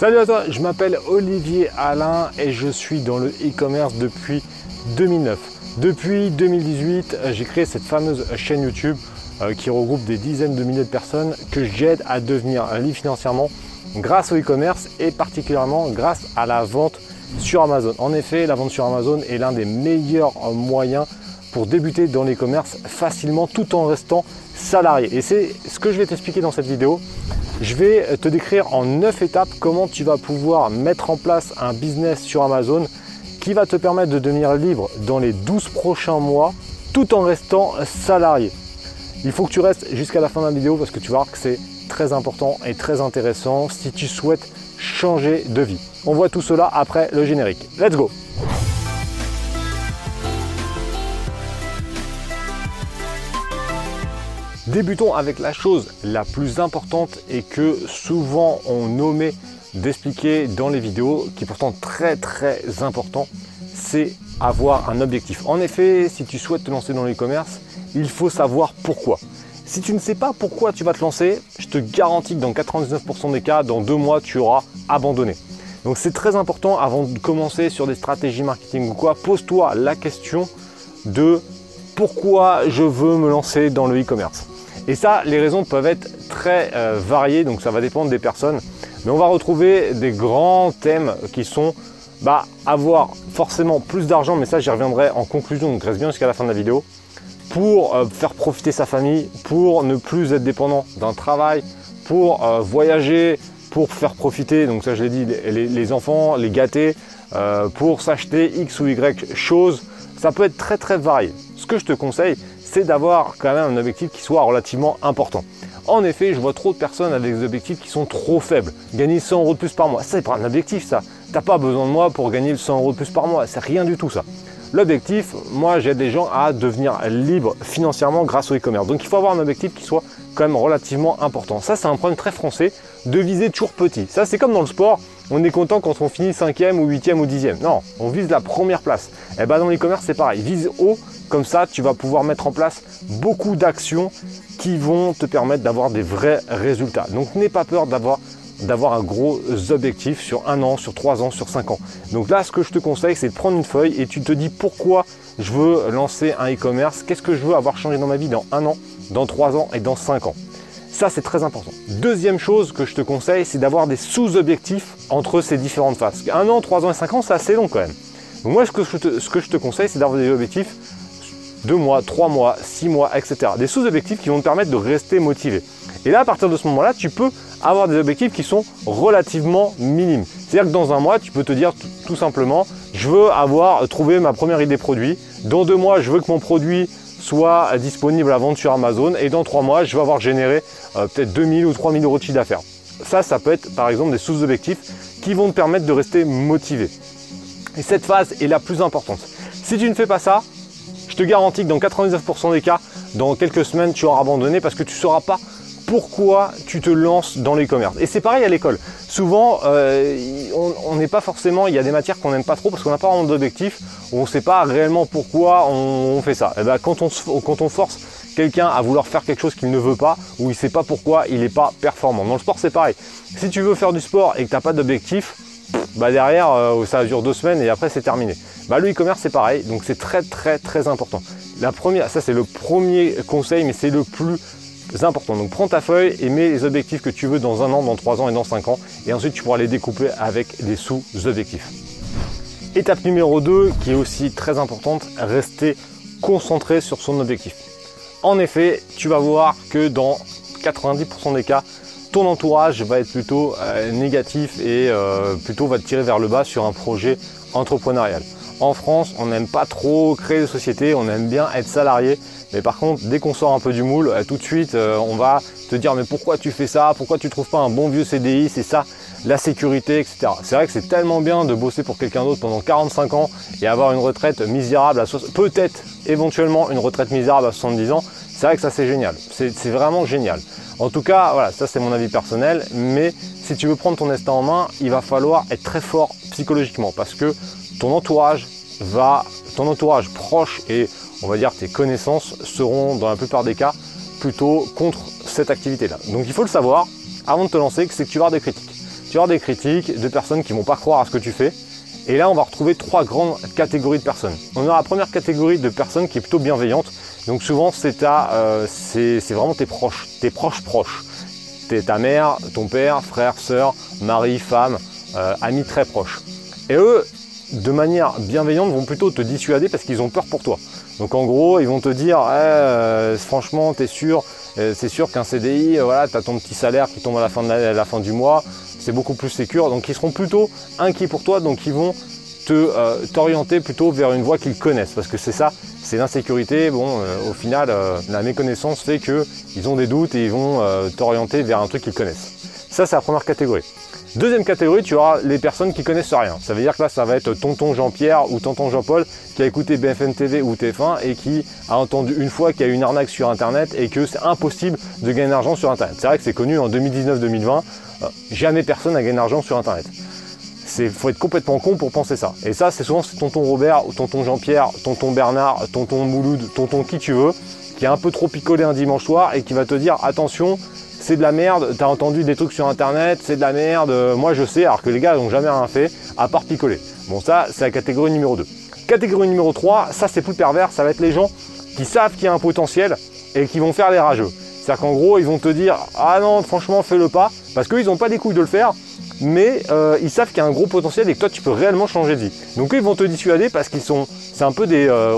Salut à toi, je m'appelle Olivier Alain et je suis dans le e-commerce depuis 2009. Depuis 2018, j'ai créé cette fameuse chaîne YouTube euh, qui regroupe des dizaines de milliers de personnes que j'aide à devenir libre financièrement grâce au e-commerce et particulièrement grâce à la vente sur Amazon. En effet, la vente sur Amazon est l'un des meilleurs moyens pour débuter dans l'e-commerce facilement tout en restant salarié. Et c'est ce que je vais t'expliquer dans cette vidéo. Je vais te décrire en 9 étapes comment tu vas pouvoir mettre en place un business sur Amazon qui va te permettre de devenir libre dans les 12 prochains mois tout en restant salarié. Il faut que tu restes jusqu'à la fin de la vidéo parce que tu vas voir que c'est très important et très intéressant si tu souhaites changer de vie. On voit tout cela après le générique. Let's go Débutons avec la chose la plus importante et que souvent on nommait d'expliquer dans les vidéos, qui est pourtant très très important, c'est avoir un objectif. En effet, si tu souhaites te lancer dans l'e-commerce, il faut savoir pourquoi. Si tu ne sais pas pourquoi tu vas te lancer, je te garantis que dans 99% des cas, dans deux mois, tu auras abandonné. Donc c'est très important avant de commencer sur des stratégies marketing ou quoi, pose-toi la question de pourquoi je veux me lancer dans le e-commerce. Et ça, les raisons peuvent être très euh, variées, donc ça va dépendre des personnes. Mais on va retrouver des grands thèmes qui sont bah, avoir forcément plus d'argent, mais ça j'y reviendrai en conclusion, donc reste bien jusqu'à la fin de la vidéo, pour euh, faire profiter sa famille, pour ne plus être dépendant d'un travail, pour euh, voyager, pour faire profiter, donc ça je l'ai dit, les, enfants, les gâter, pour s'acheter X ou Y choses. Ça peut être très très varié. Ce que je te conseille, c'est d'avoir quand même un objectif qui soit relativement important. En effet, je vois trop de personnes avec des objectifs qui sont trop faibles. Gagner 100 euros de plus par mois, c'est pas un objectif ça. T'as pas besoin de moi pour gagner 100 euros de plus par mois, c'est rien du tout ça. L'objectif, moi j'aide des gens à devenir libres financièrement grâce au e-commerce. Donc il faut avoir un objectif qui soit quand même relativement important. Ça c'est un problème très français de viser toujours petit. Ça c'est comme dans le sport, on est content quand on finit 5e ou 8e ou 10e. Non, on vise la première place. Et eh bien dans l'e-commerce c'est pareil, vise haut, comme ça tu vas pouvoir mettre en place beaucoup d'actions qui vont te permettre d'avoir des vrais résultats. Donc n'aie pas peur d'avoir d'avoir un gros objectif sur un an, sur trois ans, sur cinq ans. Donc là, ce que je te conseille, c'est de prendre une feuille et tu te dis pourquoi je veux lancer un e-commerce, qu'est-ce que je veux avoir changé dans ma vie dans un an, dans trois ans et dans cinq ans? Ça, c'est très important. Deuxième chose que je te conseille, c'est d'avoir des sous-objectifs entre ces différentes phases. Un an, trois ans et cinq ans, c'est assez long quand même. Moi, ce que te, ce que je te conseille, c'est d'avoir des objectifs deux mois, trois mois, six mois, etc. Des sous-objectifs qui vont te permettre de rester motivé. Et là, à partir de ce moment-là, tu peux avoir des objectifs qui sont relativement minimes. C'est-à-dire que dans un mois, tu peux te dire tout simplement, je veux avoir trouvé ma première idée produit. Dans deux mois, je veux que mon produit soit disponible à vendre sur Amazon. Et dans trois mois, je veux avoir généré euh, peut-être 2000 ou 3000 euros de chiffre d'affaires. Ça, ça peut être par exemple des sous-objectifs qui vont te permettre de rester motivé. Et cette phase est la plus importante. Si tu ne fais pas ça, je te garantis que dans 99% des cas, dans quelques semaines, tu auras abandonné parce que tu ne sauras pas pourquoi tu te lances dans l'e-commerce. Et c'est pareil à l'école. Souvent, euh, on n'est pas forcément, il y a des matières qu'on n'aime pas trop parce qu'on n'a pas vraiment d'objectif, on ne sait pas réellement pourquoi on, fait ça. Et eh ben, quand, on, force quelqu'un à vouloir faire quelque chose qu'il ne veut pas ou il ne sait pas pourquoi il n'est pas performant. Dans le sport, c'est pareil. Si tu veux faire du sport et que tu n'as pas d'objectif, bah derrière, euh, ça dure deux semaines et après c'est terminé. Bah, le e-commerce c'est pareil, donc c'est très très très important. La première, ça c'est le premier conseil, mais c'est le plus important. Donc prends ta feuille et mets les objectifs que tu veux dans un an, dans trois ans et dans cinq ans. Et ensuite tu pourras les découper avec des sous-objectifs. Étape numéro 2 qui est aussi très importante, rester concentré sur son objectif. En effet, tu vas voir que dans 90% des cas, ton entourage va être plutôt euh, négatif et euh, plutôt va te tirer vers le bas sur un projet entrepreneurial. En France, on n'aime pas trop créer des sociétés, on aime bien être salarié. Mais par contre, dès qu'on sort un peu du moule, euh, tout de suite, euh, on va te dire mais pourquoi tu fais ça? Pourquoi tu trouves pas un bon vieux CDI C'est ça, la sécurité, etc. C'est vrai que c'est tellement bien de bosser pour quelqu'un d'autre pendant 45 ans et avoir une retraite misérable à peut-être éventuellement une retraite misérable à 70 ans. C'est vrai que ça c'est génial. C'est vraiment génial. En tout cas, voilà, ça c'est mon avis personnel. Mais si tu veux prendre ton destin en main, il va falloir être très fort psychologiquement parce que ton entourage va, ton entourage proche et on va dire tes connaissances seront dans la plupart des cas plutôt contre cette activité-là. Donc il faut le savoir avant de te lancer que c'est que tu vas avoir des critiques. tu vas avoir des critiques de personnes qui vont pas croire à ce que tu fais. Et là, on va retrouver trois grandes catégories de personnes. On a la première catégorie de personnes qui est plutôt bienveillante. Donc souvent, c'est euh, vraiment tes proches, tes proches proches. Ta mère, ton père, frère, soeur, mari, femme, euh, amis très proches. Et eux, de manière bienveillante, vont plutôt te dissuader parce qu'ils ont peur pour toi. Donc en gros, ils vont te dire, eh, euh, franchement, t'es sûr, euh, c'est sûr qu'un CDI, euh, voilà, tu as ton petit salaire qui tombe à la fin, du mois, c'est beaucoup plus sécur. Donc ils seront plutôt inquiets pour toi, donc ils vont te t'orienter plutôt vers une voie qu'ils connaissent. Parce que c'est ça c'est l'insécurité. Bon au final la méconnaissance fait qu'ils ont des doutes et ils vont t'orienter vers un truc qu'ils connaissent. Ça c'est la première catégorie Deuxième catégorie, tu auras les personnes qui connaissent rien. Ça veut dire que là, ça va être tonton Jean-Pierre ou tonton Jean-Paul qui a écouté BFM TV ou TF1 et qui a entendu une fois qu'il y a une arnaque sur Internet et que c'est impossible de gagner de sur Internet. C'est vrai que c'est connu en 2019-2020, euh, jamais personne n'a gagné de l'argent sur Internet. Il faut être complètement con pour penser ça. Et ça, c'est souvent tonton Robert ou tonton Jean-Pierre, tonton Bernard, tonton Mouloud, tonton qui tu veux, qui est un peu trop picolé un dimanche soir et qui va te dire attention, c'est de la merde, t'as entendu des trucs sur internet, c'est de la merde, moi je sais, alors que les gars n'ont jamais rien fait, à part picoler. Bon ça, c'est la catégorie numéro 2. Catégorie numéro 3, ça c'est plus pervers, ça va être les gens qui savent qu'il y a un potentiel et qui vont faire les rageux. C'est-à-dire qu'en gros, ils vont te dire Ah non, franchement, fais-le pas, parce qu'ils n'ont pas des couilles de le faire, mais euh, ils savent qu'il y a un gros potentiel et que toi, tu peux réellement changer de vie. Donc, eux, ils vont te dissuader parce qu'ils sont, c'est un peu des, euh,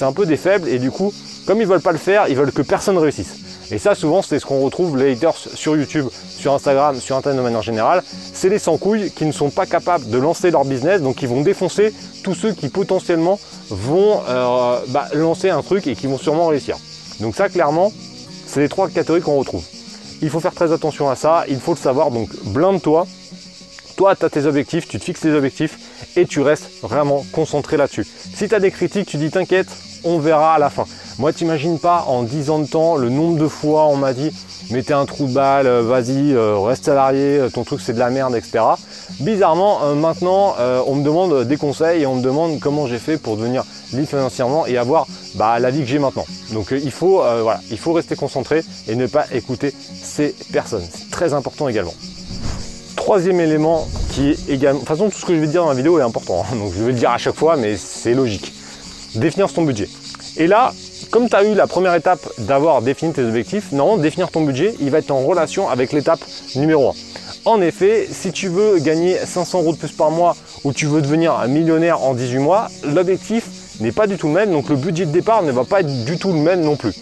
un peu des faibles et du coup, comme ils veulent pas le faire, ils veulent que personne réussisse. Et ça, souvent, c'est ce qu'on retrouve les haters sur YouTube, sur Instagram, sur Internet de manière générale. C'est les sans-couilles qui ne sont pas capables de lancer leur business, donc ils vont défoncer tous ceux qui potentiellement vont euh, bah, lancer un truc et qui vont sûrement réussir. Donc ça, clairement, c'est les trois catégories qu'on retrouve. Il faut faire très attention à ça, il faut le savoir, donc blinde-toi. Toi, tu as tes objectifs, tu te fixes tes objectifs et tu restes vraiment concentré là-dessus. Si tu as des critiques, tu dis t'inquiète, on verra à la fin. Moi, t'imagines pas, en 10 ans de temps, le nombre de fois on m'a dit mettez un trou de balle, euh, vas-y, euh, reste salarié, euh, ton truc c'est de la merde, etc. Bizarrement, maintenant, on me demande des conseils et on me demande comment j'ai fait pour devenir libre financièrement et avoir bah, la vie que j'ai maintenant. Donc il, faut, rester concentré et ne pas écouter ces personnes. C'est très important également. Troisième élément qui est également... De toute façon, tout ce que je vais dire dans la vidéo est important. Hein. donc je vais le dire à chaque fois, mais c'est logique. Définir son budget. Et là, comme tu as eu la première étape d'avoir défini tes objectifs, non, définir ton budget, il va être en relation avec l'étape numéro 1. En effet, si tu veux gagner 500 euros de plus par mois ou tu veux devenir un millionnaire en 18 mois, l'objectif n'est pas du tout le même, donc le budget de départ ne va pas être du tout le même non plus.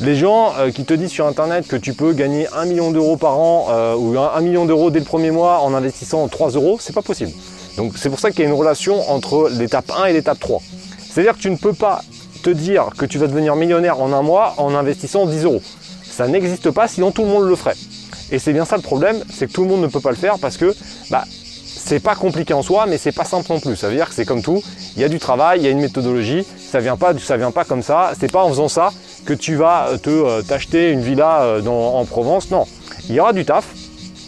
Les gens euh, qui te disent sur internet que tu peux gagner 1 million d'euros par an euh, ou 1, million d'euros dès le premier mois en investissant 3 euros, c'est pas possible. Donc c'est pour ça qu'il y a une relation entre l'étape 1 et l'étape 3. C'est-à-dire que tu ne peux pas te dire que tu vas devenir millionnaire en un mois en investissant 10 euros. Ça n'existe pas, sinon tout le monde le ferait. Et c'est bien ça le problème, c'est que tout le monde ne peut pas le faire parce que bah, c'est pas compliqué en soi, mais c'est pas simple non plus. Ça veut dire que c'est comme tout, il y a du travail, il y a une méthodologie, ça vient pas, ça vient pas comme ça. C'est pas en faisant ça que tu vas te euh, t'acheter une villa euh, en Provence. Non, il y aura du taf,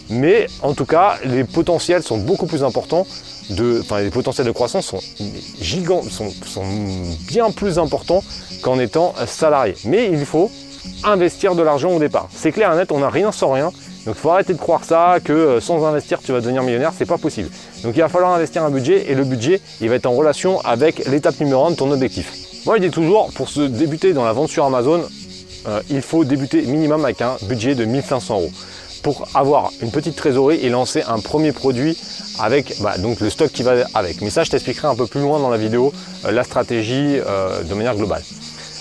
mais en tout cas, les potentiels sont beaucoup plus importants les potentiels de croissance sont gigants, sont, bien plus importants qu'en étant salarié. Mais il faut investir de l'argent au départ. C'est clair et net, on n'a rien sans rien. Donc il faut arrêter de croire ça, que euh, sans investir tu vas devenir millionnaire, c'est pas possible. Donc il va falloir investir un budget et le budget il va être en relation avec l'étape numéro 1 de ton objectif. Moi je dis toujours, pour se débuter dans la vente sur Amazon, euh, il faut débuter minimum avec un budget de 1500 euros pour avoir une petite trésorerie et lancer un premier produit avec bah, le stock qui va avec. Mais ça, je t'expliquerai un peu plus loin dans la vidéo euh, la stratégie euh, de manière globale.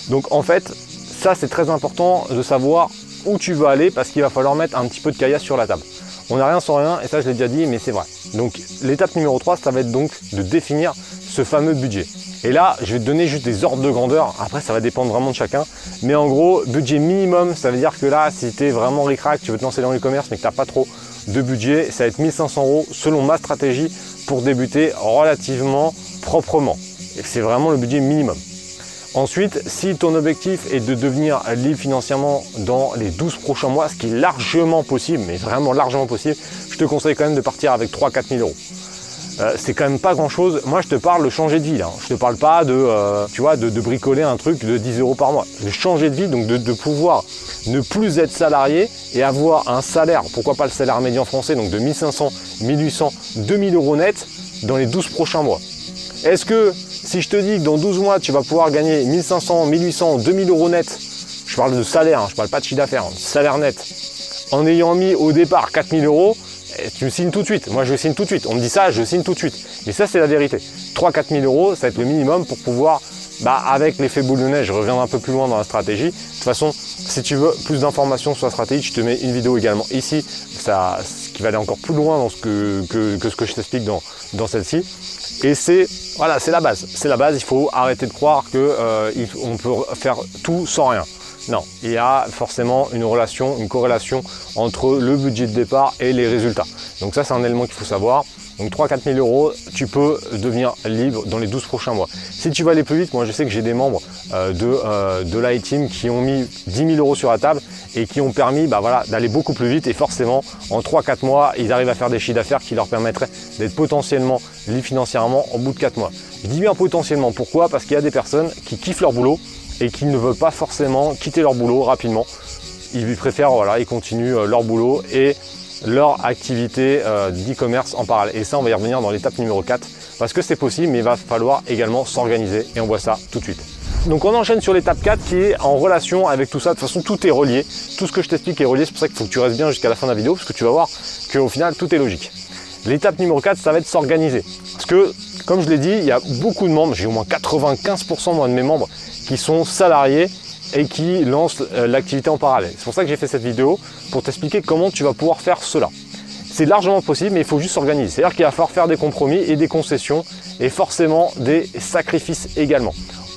Donc en fait, ça c'est très important de savoir où tu veux aller parce qu'il va falloir mettre un petit peu de caillasse sur la table. On n'a rien sans rien et ça je l'ai déjà dit mais c'est vrai. Donc l'étape numéro 3 ça va être donc de définir ce fameux budget. Et là, je vais te donner juste des ordres de grandeur. Après, ça va dépendre vraiment de chacun. Mais en gros, budget minimum, ça veut dire que là, si tu es vraiment ric-rac, tu veux te lancer dans l'e-commerce, mais que tu n'as pas trop de budget, ça va être 1500 euros selon ma stratégie pour débuter relativement proprement. Et c'est vraiment le budget minimum. Ensuite, si ton objectif est de devenir libre financièrement dans les 12 prochains mois, ce qui est largement possible, mais vraiment largement possible, je te conseille quand même de partir avec 3-4 000 euros. Euh, c'est quand même pas grand chose. Moi, je te parle de changer de vie. Là. Je te parle pas de, euh, tu vois, de, bricoler un truc de 10 euros par mois. De changer de vie, donc de, pouvoir ne plus être salarié et avoir un salaire, pourquoi pas le salaire médian français, donc de 1500, 1800, 2000 euros net dans les 12 prochains mois. Est-ce que si je te dis que dans 12 mois, tu vas pouvoir gagner 1500, 1800, 2000 euros net, je parle de salaire, hein, je parle pas de chiffre d'affaires, hein, salaire net, en ayant mis au départ 4000 euros, tu me signes tout de suite. Moi, je signe tout de suite. On me dit ça, je signe tout de suite. Mais ça, c'est la vérité. 3-4 000 euros, ça va être le minimum pour pouvoir, bah, avec l'effet boule de neige, je reviendrai un peu plus loin dans la stratégie. De toute façon, si tu veux plus d'informations sur la stratégie, je te mets une vidéo également ici, ça, qui va aller encore plus loin dans ce que, ce que je t'explique dans, dans celle-ci. Et c'est voilà, c'est la base. C'est la base. Il faut arrêter de croire qu'on euh, peut faire tout sans rien. Non, il y a forcément une relation, une corrélation entre le budget de départ et les résultats. Donc ça, c'est un élément qu'il faut savoir. Donc 3-4 000 euros, tu peux devenir libre dans les 12 prochains mois. Si tu vas aller plus vite, moi je sais que j'ai des membres euh, de, euh, de l'I-Team qui ont mis 10 000 euros sur la table et qui ont permis bah, d'aller beaucoup plus vite et forcément en 3-4 mois, ils arrivent à faire des chiffres d'affaires qui leur permettraient d'être potentiellement libres financièrement au bout de 4 mois. Je dis bien potentiellement, pourquoi? Parce qu'il y a des personnes qui kiffent leur boulot et qui ne veulent pas forcément quitter leur boulot rapidement. Ils préfèrent, voilà, ils continuent euh, leur boulot et leur activité euh, d'e-commerce en parallèle. Et ça, on va y revenir dans l'étape numéro 4 parce que c'est possible, mais il va falloir également s'organiser et on voit ça tout de suite. Donc on enchaîne sur l'étape 4 qui est en relation avec tout ça. De toute façon, tout est relié. Tout ce que je t'explique est relié. C'est pour ça qu'il faut que tu restes bien jusqu'à la fin de la vidéo parce que tu vas voir qu'au final, tout est logique. L'étape numéro 4, ça va être s'organiser. Parce que, comme je l'ai dit, il y a beaucoup de membres, j'ai au moins 95% de mes membres qui sont salariés et qui lancent euh, l'activité en parallèle. C'est pour ça que j'ai fait cette vidéo, pour t'expliquer comment tu vas pouvoir faire cela. C'est largement possible, mais il faut juste s'organiser. C'est-à-dire qu'il va falloir faire des compromis et des concessions, et forcément des sacrifices également.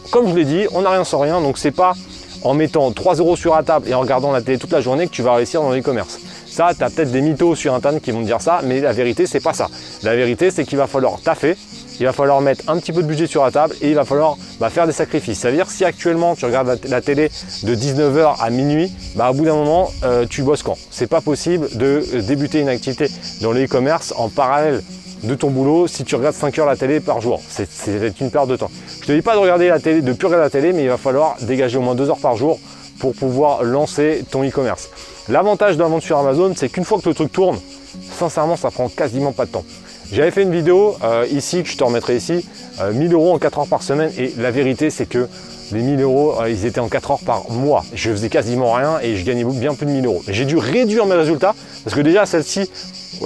Comme je l'ai dit, on n'a rien sans rien, donc c'est pas en mettant 3 euros sur la table et en regardant la télé toute la journée que tu vas réussir dans l'e-commerce. Ça, tu as peut-être des mythos sur internet qui vont te dire ça, mais la vérité, c'est pas ça. La vérité, c'est qu'il va falloir taffer, il va falloir mettre un petit peu de budget sur la table et il va falloir bah, faire des sacrifices. Ça veut dire si actuellement tu regardes la, télé de 19h à minuit, bah, au bout d'un moment euh, tu bosses quand? C'est pas possible de euh, débuter une activité dans le e-commerce en parallèle de ton boulot si tu regardes 5 heures la télé par jour. C'est une perte de temps. Je te dis pas de regarder la télé, de plus regarder la télé, mais il va falloir dégager au moins 2 heures par jour pour pouvoir lancer ton e-commerce. L'avantage la vente sur Amazon, c'est qu'une fois que le truc tourne, sincèrement, ça prend quasiment pas de temps. J'avais fait une vidéo euh, ici, que je te remettrai ici, 1000 euh, euros en 4 heures par semaine. Et la vérité, c'est que les 1000 euros, euh, ils étaient en 4 heures par mois. Je faisais quasiment rien et je gagnais bien plus de 1000 euros. J'ai dû réduire mes résultats parce que déjà, celle-ci,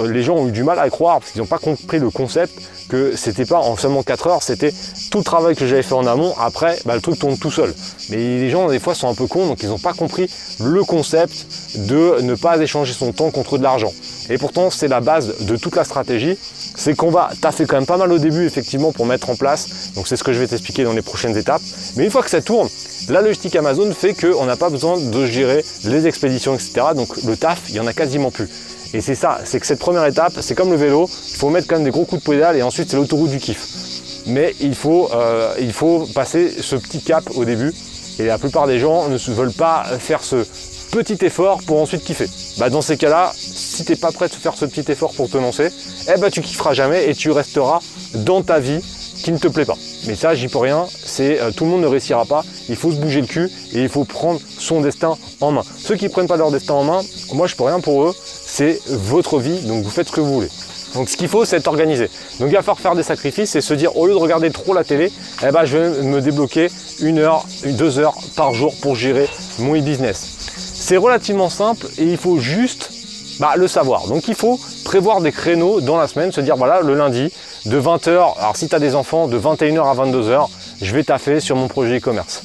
les gens ont eu du mal à croire parce qu'ils n'ont pas compris le concept que c'était pas en seulement 4 heures, c'était tout le travail que j'avais fait en amont. Après, bah, le truc tourne tout seul. Mais les gens, des fois, sont un peu cons, donc ils n'ont pas compris le concept de ne pas échanger son temps contre de l'argent. Et pourtant, c'est la base de toute la stratégie c'est qu'on va taffer quand même pas mal au début effectivement pour mettre en place. Donc c'est ce que je vais t'expliquer dans les prochaines étapes. Mais une fois que ça tourne, la logistique Amazon fait qu'on n'a pas besoin de gérer les expéditions, etc. Donc le taf, il y en a quasiment plus. Et c'est ça, c'est que cette première étape, c'est comme le vélo, il faut mettre quand même des gros coups de pédale et ensuite c'est l'autoroute du kiff. Mais il faut, euh, il faut passer ce petit cap au début. Et la plupart des gens ne veulent pas faire ce petit effort pour ensuite kiffer. Bah dans ces cas-là, si tu n'es pas prêt à faire ce petit effort pour te lancer, eh ben tu kifferas jamais et tu resteras dans ta vie qui ne te plaît pas. Mais ça, j'y peux rien, c'est euh, tout le monde ne réussira pas, il faut se bouger le cul et il faut prendre son destin en main. Ceux qui ne prennent pas leur destin en main, moi je peux rien pour eux, c'est votre vie, donc vous faites ce que vous voulez. Donc ce qu'il faut, c'est être organisé. Donc il va falloir faire des sacrifices et se dire, au lieu de regarder trop la télé, eh ben, je vais me débloquer une heure, deux heures par jour pour gérer mon e-business. C'est relativement simple et il faut juste bah, le savoir. Donc il faut prévoir des créneaux dans la semaine, se dire voilà le lundi de 20h, alors si tu as des enfants de 21h à 22h, je vais taffer sur mon projet e-commerce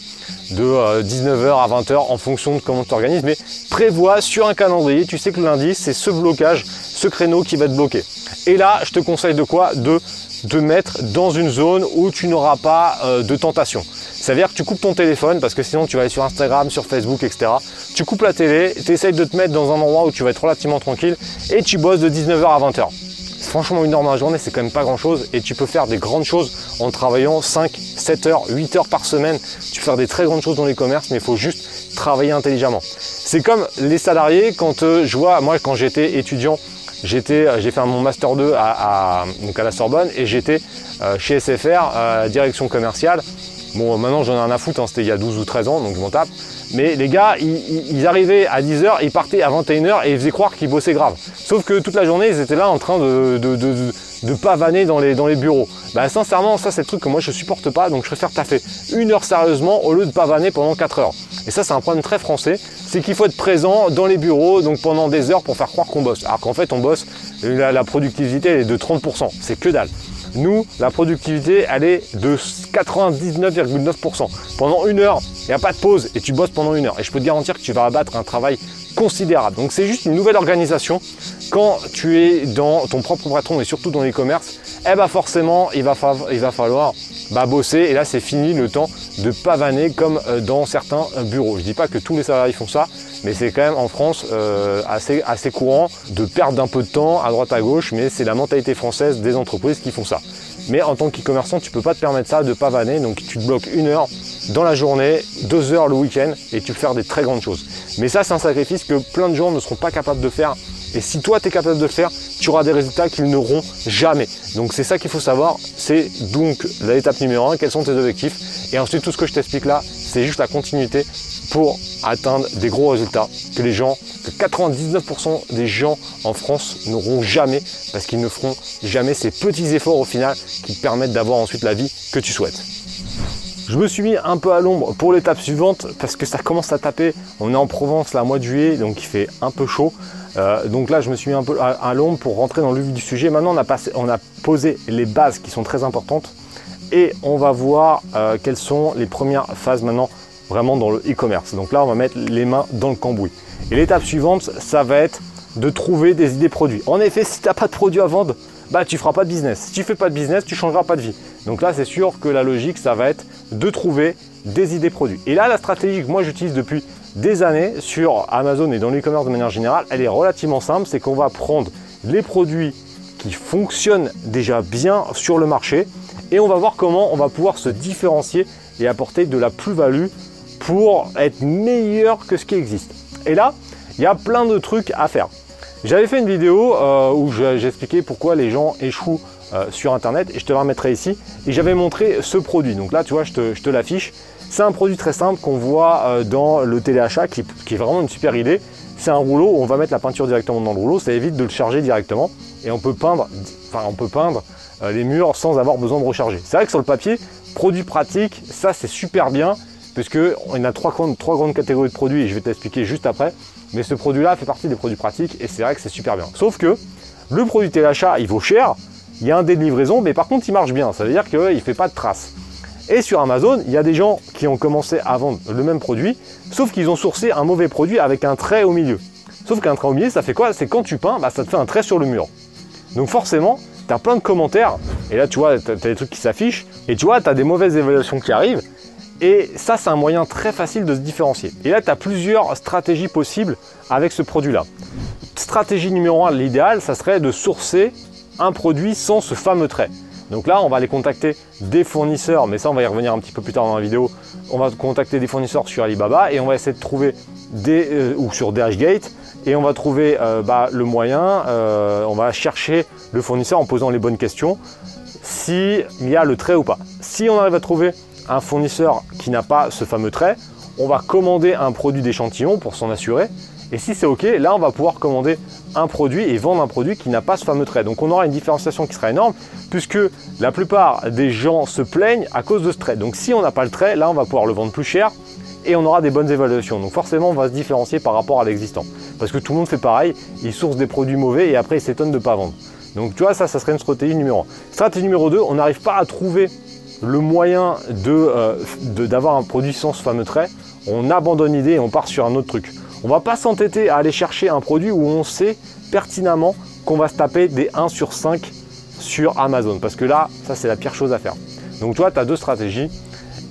de 19h euh, à 20h en fonction de comment tu organises, mais prévois sur un calendrier, tu sais que le lundi c'est ce blocage, ce créneau qui va être bloqué. Et là, je te conseille de quoi? De te mettre dans une zone où tu n'auras pas euh, de tentation. Ça veut dire que tu coupes ton téléphone parce que sinon tu vas aller sur Instagram, sur Facebook, etc. Tu coupes la télé, tu essayes de te mettre dans un endroit où tu vas être relativement tranquille et tu bosses de 19h à 20h. Franchement, une heure dans la journée, c'est quand même pas grand chose et tu peux faire des grandes choses en travaillant 5, 7 heures, 8 heures par semaine. Tu peux faire des très grandes choses dans les commerces, mais il faut juste travailler intelligemment. C'est comme les salariés, quand euh, je vois, moi, quand j'étais étudiant j'étais, j'ai fait mon master 2 à, donc à la Sorbonne et j'étais chez SFR, direction commerciale. Bon, maintenant j'en ai un à foutre, hein, c'était il y a 12 ou 13 ans, donc je m'en tape. Mais les gars, ils, arrivaient à 10h, ils partaient à 21h et ils faisaient croire qu'ils bossaient grave. Sauf que toute la journée, ils étaient là en train de, de, pavaner dans les, bureaux. Bah sincèrement, ça c'est le truc que moi je supporte pas, donc je préfère taffer une heure sérieusement au lieu de pavaner pendant 4 heures. Et ça c'est un problème très français, c'est qu'il faut être présent dans les bureaux, donc pendant des heures pour faire croire qu'on bosse. Alors qu'en fait on bosse, la productivité est de 30%, c'est que dalle. Nous, la productivité, elle est de 99,9%. Pendant une heure, il n'y a pas de pause et tu bosses pendant une heure. Et je peux te garantir que tu vas abattre un travail considérable. Donc c'est juste une nouvelle organisation. Quand tu es dans ton propre patron et surtout dans l'e-commerce, eh ben forcément, il va, falloir bah, bosser. Et là, c'est fini le temps de pavaner comme euh, dans certains euh, bureaux. Je ne dis pas que tous les salariés font ça, mais c'est quand même en France euh, assez, assez courant de perdre un peu de temps à droite à gauche, mais c'est la mentalité française des entreprises qui font ça. Mais en tant qu'e-commerçant, tu ne peux pas te permettre ça de pavaner, donc tu te bloques une heure dans la journée, deux heures le week-end, et tu peux faire des très grandes choses. Mais ça, c'est un sacrifice que plein de gens ne seront pas capables de faire. Et si toi, tu es capable de le faire, tu auras des résultats qu'ils n'auront jamais. Donc c'est ça qu'il faut savoir, c'est donc l'étape numéro un, quels sont tes objectifs? Et ensuite, tout ce que je t'explique là, c'est juste la continuité pour atteindre des gros résultats que les gens, que 99% des gens en France n'auront jamais parce qu'ils ne feront jamais ces petits efforts au final qui te permettent d'avoir ensuite la vie que tu souhaites. Je me suis mis un peu à l'ombre pour l'étape suivante parce que ça commence à taper. On est en Provence là, mois de juillet, donc il fait un peu chaud. Euh, donc là, je me suis mis un peu à, l'ombre pour rentrer dans le vif du sujet. Maintenant, on a, passé, on a, posé les bases qui sont très importantes et on va voir euh, quelles sont les premières phases maintenant vraiment dans le e-commerce. Donc là, on va mettre les mains dans le cambouis. Et l'étape suivante, ça va être de trouver des idées produits. En effet, si tu n'as pas de produit à vendre, bah tu feras pas de business. Si tu fais pas de business, tu changeras pas de vie. Donc là, c'est sûr que la logique, ça va être de trouver des idées produits. Et là, la stratégie que moi j'utilise depuis des années sur Amazon et dans l'e-commerce de manière générale, elle est relativement simple. C'est qu'on va prendre les produits qui fonctionnent déjà bien sur le marché et on va voir comment on va pouvoir se différencier et apporter de la plus-value pour être meilleur que ce qui existe. Et là, il y a plein de trucs à faire. J'avais fait une vidéo euh, où j'expliquais pourquoi les gens échouent euh, sur internet et je te la remettrai ici. Et j'avais montré ce produit. Donc là, tu vois, je te, l'affiche. C'est un produit très simple qu'on voit euh, dans le téléachat qui, est vraiment une super idée. C'est un rouleau où on va mettre la peinture directement dans le rouleau. Ça évite de le charger directement et on peut peindre, enfin, on peut peindre les murs sans avoir besoin de recharger. C'est vrai que sur le papier, produit pratique, ça c'est super bien puisqu'on a trois, trois grandes catégories de produits et je vais t'expliquer juste après. Mais ce produit-là fait partie des produits pratiques et c'est vrai que c'est super bien. Sauf que le produit téléachat, il vaut cher, il y a un délai de livraison, mais par contre, il marche bien. Ça veut dire qu'il ne fait pas de traces. Et sur Amazon, il y a des gens qui ont commencé à vendre le même produit, sauf qu'ils ont sourcé un mauvais produit avec un trait au milieu. Sauf qu'un trait au milieu, ça fait quoi? C'est quand tu peins, bah, ça te fait un trait sur le mur. Donc forcément, tu as plein de commentaires, et là tu vois, tu as, des trucs qui s'affichent, et tu vois, tu as des mauvaises évaluations qui arrivent, et ça, c'est un moyen très facile de se différencier. Et là, tu as plusieurs stratégies possibles avec ce produit-là. Stratégie numéro 1, l'idéal, ça serait de sourcer un produit sans ce fameux trait. Donc là, on va aller contacter des fournisseurs, mais ça, on va y revenir un petit peu plus tard dans la vidéo. On va contacter des fournisseurs sur Alibaba et on va essayer de trouver des, euh, ou sur Dashgate, et on va trouver euh, bah, le moyen, euh, on va chercher le fournisseur en posant les bonnes questions, s'il y a le trait ou pas. Si on arrive à trouver un fournisseur qui n'a pas ce fameux trait, on va commander un produit d'échantillon pour s'en assurer. Et si c'est OK, là, on va pouvoir commander un produit et vendre un produit qui n'a pas ce fameux trait. Donc, on aura une différenciation qui sera énorme puisque la plupart des gens se plaignent à cause de ce trait. Donc, si on n'a pas le trait, là, on va pouvoir le vendre plus cher et on aura des bonnes évaluations. Donc, forcément, on va se différencier par rapport à l'existant. Parce que tout le monde fait pareil, ils sourcent des produits mauvais et après, ils s'étonnent de ne pas vendre. Donc, tu vois, ça, ça serait une stratégie numéro 1. Stratégie numéro 2, on n'arrive pas à trouver le moyen euh, d'avoir un produit sans ce fameux trait, on abandonne l'idée et on part sur un autre truc. On va pas s'entêter à aller chercher un produit où on sait pertinemment qu'on va se taper des 1 sur 5 sur Amazon. Parce que là, ça c'est la pire chose à faire. Donc toi, tu as deux stratégies.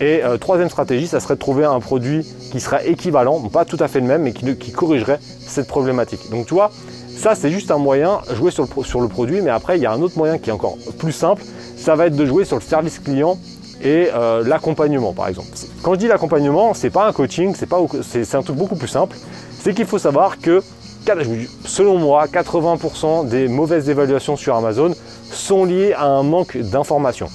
Et euh, troisième stratégie, ça serait de trouver un produit qui serait équivalent, pas tout à fait le même, mais qui, corrigerait cette problématique. Donc tu vois, ça c'est juste un moyen, jouer sur le, produit, mais après il y a un autre moyen qui est encore plus simple, ça va être de jouer sur le service client et euh, l'accompagnement par exemple. Quand je dis l'accompagnement, c'est pas un coaching, c'est un truc beaucoup plus simple. C'est qu'il faut savoir que selon moi, 80% des mauvaises évaluations sur Amazon sont liées à un manque d'informations.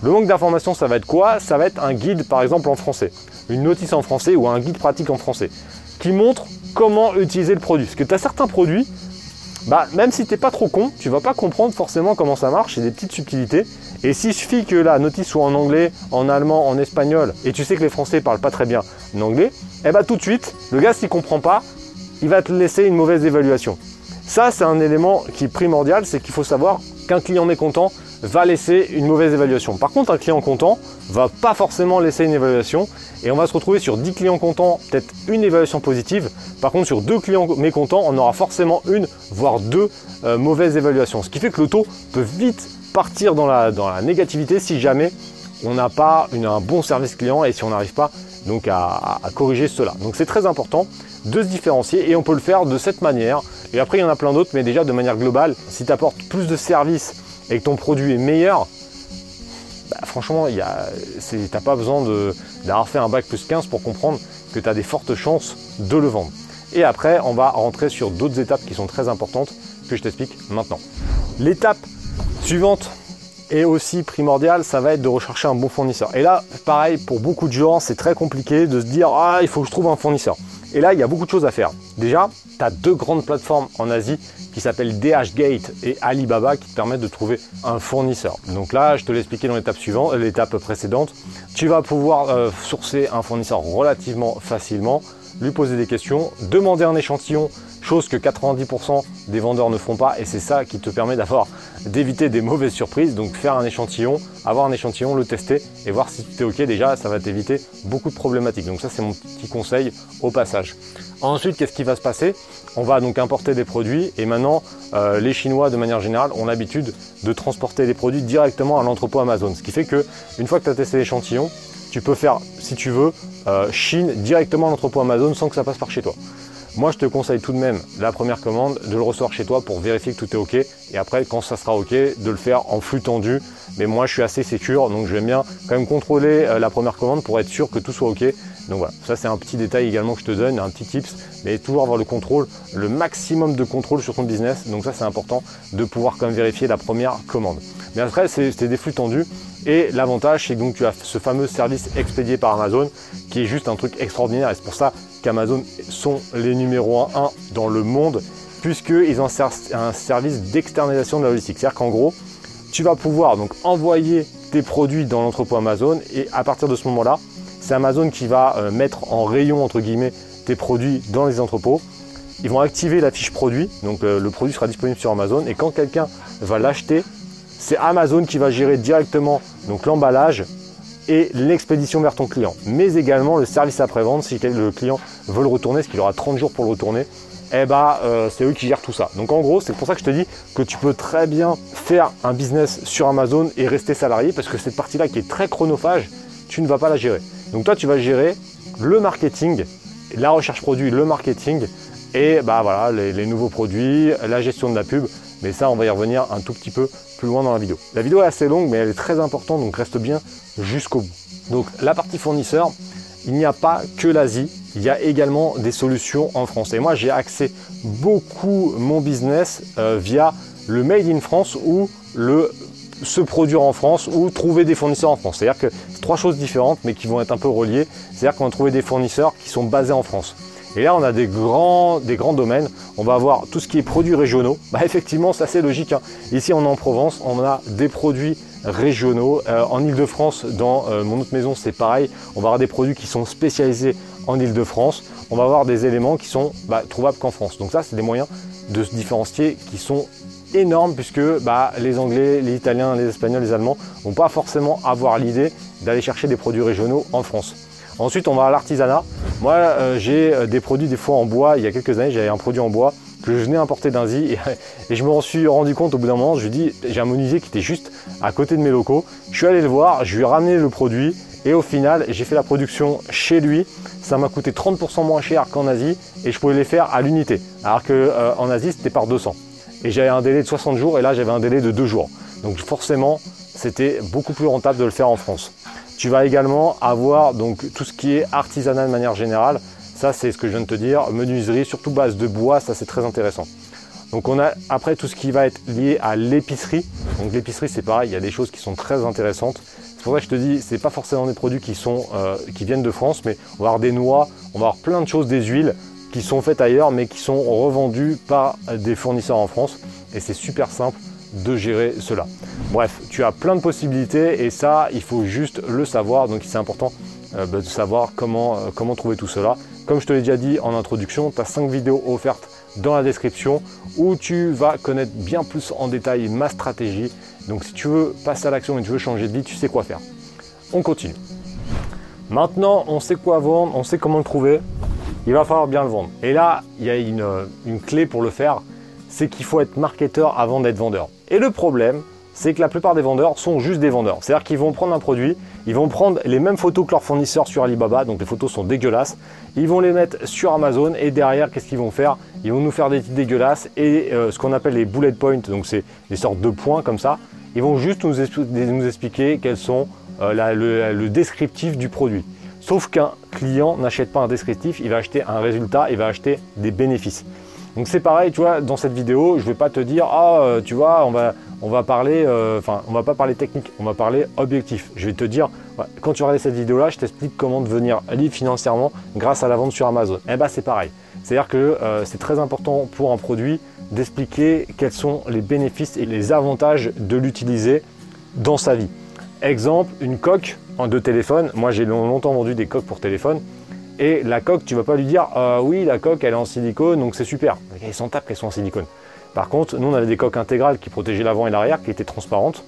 Le manque d'informations, ça va être quoi? Ça va être un guide, par exemple, en français, une notice en français ou un guide pratique en français qui montre comment utiliser le produit. Parce que tu as certains produits, bah, même si tu n'es pas trop con, tu vas pas comprendre forcément comment ça marche, c'est des petites subtilités. Et s'il suffit que la notice soit en anglais, en allemand, en espagnol, et tu sais que les Français parlent pas très bien l'anglais, eh bah tout de suite, le gars s'il comprend pas, il va te laisser une mauvaise évaluation. Ça, c'est un élément qui est primordial, c'est qu'il faut savoir qu'un client mécontent va laisser une mauvaise évaluation. Par contre, un client content va pas forcément laisser une évaluation et on va se retrouver sur 10 clients contents, peut-être une évaluation positive. Par contre, sur deux clients mécontents, on aura forcément une, voire deux euh, mauvaises évaluations. Ce qui fait que le taux peut vite partir dans la, dans la négativité si jamais on n'a pas un bon service client et si on n'arrive pas donc à, corriger cela. Donc c'est très important de se différencier et on peut le faire de cette manière. Et après, il y en a plein d'autres, mais déjà de manière globale, si tu apportes plus de services et que ton produit est meilleur, bah, franchement, tu n'as pas besoin d'avoir fait un bac plus 15 pour comprendre que tu as des fortes chances de le vendre. Et après, on va rentrer sur d'autres étapes qui sont très importantes que je t'explique maintenant. L'étape suivante est aussi primordiale, ça va être de rechercher un bon fournisseur. Et là, pareil, pour beaucoup de gens, c'est très compliqué de se dire Ah, il faut que je trouve un fournisseur. Et là, il y a beaucoup de choses à faire. Déjà, tu as deux grandes plateformes en Asie qui s'appellent DHGate et Alibaba qui te permettent de trouver un fournisseur. Donc là, je te l'ai expliqué dans l'étape suivante, l'étape précédente. Tu vas pouvoir euh, sourcer un fournisseur relativement facilement, lui poser des questions, demander un échantillon chose que 90% des vendeurs ne font pas et c'est ça qui te permet d'avoir d'éviter des mauvaises surprises. Donc faire un échantillon, avoir un échantillon, le tester et voir si tout est ok déjà, ça va t'éviter beaucoup de problématiques. Donc ça c'est mon petit conseil au passage. Ensuite, qu'est-ce qui va se passer? On va donc importer des produits et maintenant euh, les Chinois de manière générale ont l'habitude de transporter les produits directement à l'entrepôt Amazon. Ce qui fait que une fois que tu as testé l'échantillon, tu peux faire, si tu veux, euh, Chine directement à l'entrepôt Amazon sans que ça passe par chez toi. Moi, je te conseille tout de même la première commande de le recevoir chez toi pour vérifier que tout est OK. Et après, quand ça sera OK, de le faire en flux tendu. Mais moi, je suis assez sécure, donc j'aime bien quand même contrôler euh, la première commande pour être sûr que tout soit OK. Donc voilà, ça c'est un petit détail également que je te donne, un petit tips, mais toujours avoir le contrôle, le maximum de contrôle sur ton business. Donc ça c'est important de pouvoir quand même vérifier la première commande. Mais après, c'est des flux tendus. Et l'avantage, c'est que donc tu as ce fameux service expédié par Amazon qui est juste un truc extraordinaire. Et c'est pour ça qu'Amazon sont les numéros 1 dans le monde, puisqu'ils ont un service d'externalisation de la logistique. C'est-à-dire qu'en gros, tu vas pouvoir donc envoyer tes produits dans l'entrepôt Amazon et à partir de ce moment-là, c'est Amazon qui va euh, mettre en rayon entre guillemets tes produits dans les entrepôts. Ils vont activer la fiche produit, donc euh, le produit sera disponible sur Amazon et quand quelqu'un va l'acheter, c'est Amazon qui va gérer directement l'emballage et l'expédition vers ton client, mais également le service après-vente si le client veut le retourner, ce qu'il aura 30 jours pour le retourner, eh ben, euh, c'est eux qui gèrent tout ça. Donc en gros, c'est pour ça que je te dis que tu peux très bien faire un business sur Amazon et rester salarié parce que cette partie-là qui est très chronophage, tu ne vas pas la gérer. Donc toi, tu vas gérer le marketing, la recherche produit, le marketing et bah voilà, les nouveaux produits, la gestion de la pub. Mais ça, on va y revenir un tout petit peu plus loin dans la vidéo. La vidéo est assez longue, mais elle est très importante, donc reste bien jusqu'au bout. Donc la partie fournisseur, il n'y a pas que l'Asie, il y a également des solutions en France. Et moi, j'ai axé beaucoup mon business euh, via le Made in France ou le se produire en France ou trouver des fournisseurs en France. C'est-à-dire que c'est trois choses différentes mais qui vont être un peu reliées. C'est-à-dire qu'on va trouver des fournisseurs qui sont basés en France. Et là, on a des grands, des grands domaines. On va avoir tout ce qui est produits régionaux. Bah, effectivement, c'est logique. Hein. Ici, on est en Provence, on a des produits régionaux. Euh, en Ile-de-France, dans euh, mon autre maison, c'est pareil. On va avoir des produits qui sont spécialisés en Ile-de-France. On va avoir des éléments qui sont bah, trouvables qu'en France. Donc ça, c'est des moyens de se différencier qui sont énormes puisque bah, les Anglais, les Italiens, les Espagnols, les Allemands vont pas forcément avoir l'idée d'aller chercher des produits régionaux en France. Ensuite, on va à l'artisanat. Moi, euh, j'ai euh, des produits des fois en bois. Il y a quelques années, j'avais un produit en bois que je venais importer d'Asie et, je me suis rendu compte au bout d'un moment, je lui dis, j'ai un menuisier qui était juste à côté de mes locaux. Je suis allé le voir, je lui ai ramené le produit et au final, j'ai fait la production chez lui. Ça m'a coûté 30% moins cher qu'en Asie et je pouvais les faire à l'unité. Alors qu'en euh, Asie, c'était par 200. Et j'avais un délai de 60 jours et là, j'avais un délai de 2 jours. Donc forcément, c'était beaucoup plus rentable de le faire en France. Tu vas également avoir donc tout ce qui est artisanat de manière générale. Ça, c'est ce que je viens de te dire. Menuiserie, surtout base de bois, ça c'est très intéressant. Donc on a après tout ce qui va être lié à l'épicerie. Donc l'épicerie, c'est pareil, il y a des choses qui sont très intéressantes. C'est pour ça que je te dis, c'est pas forcément des produits qui sont euh, qui viennent de France, mais on va avoir des noix, on va avoir plein de choses, des huiles qui sont faites ailleurs, mais qui sont revendues par des fournisseurs en France. Et c'est super simple de gérer cela. Bref, tu as plein de possibilités et ça, il faut juste le savoir. Donc c'est important euh, bah, de savoir comment, euh, comment trouver tout cela. Comme je te l'ai déjà dit en introduction, tu as 5 vidéos offertes dans la description où tu vas connaître bien plus en détail ma stratégie. Donc si tu veux passer à l'action et tu veux changer de vie, tu sais quoi faire. On continue. Maintenant, on sait quoi vendre, on sait comment le trouver. Il va falloir bien le vendre. Et là, il y a une, une clé pour le faire, c'est qu'il faut être marketeur avant d'être vendeur. Et le problème, c'est que la plupart des vendeurs sont juste des vendeurs. C'est-à-dire qu'ils vont prendre un produit, ils vont prendre les mêmes photos que leurs fournisseurs sur Alibaba, donc les photos sont dégueulasses, ils vont les mettre sur Amazon et derrière, qu'est-ce qu'ils vont faire? Ils vont nous faire des titres dégueulasses et euh, ce qu'on appelle les bullet points, donc c'est des sortes de points comme ça, ils vont juste nous, expliquer quels sont euh, le descriptif du produit. Sauf qu'un client n'achète pas un descriptif, il va acheter un résultat, il va acheter des bénéfices. Donc c'est pareil, tu vois, dans cette vidéo, je ne vais pas te dire, ah, euh, tu vois, on va, on va parler, euh, enfin, on va pas parler technique, on va parler objectif. Je vais te dire, quand tu regardes cette vidéo-là, je t'explique comment devenir libre financièrement grâce à la vente sur Amazon. Eh bien, c'est pareil. C'est-à-dire que euh, c'est très important pour un produit d'expliquer quels sont les bénéfices et les avantages de l'utiliser dans sa vie. Exemple, une coque de téléphone. Moi, j'ai longtemps vendu des coques pour téléphone. Et la coque, tu vas pas lui dire euh, oui, la coque elle est en silicone, donc c'est super. Ils s'en tapent qu'elles sont en silicone. Par contre, nous on avait des coques intégrales qui protégeaient l'avant et l'arrière, qui étaient transparentes.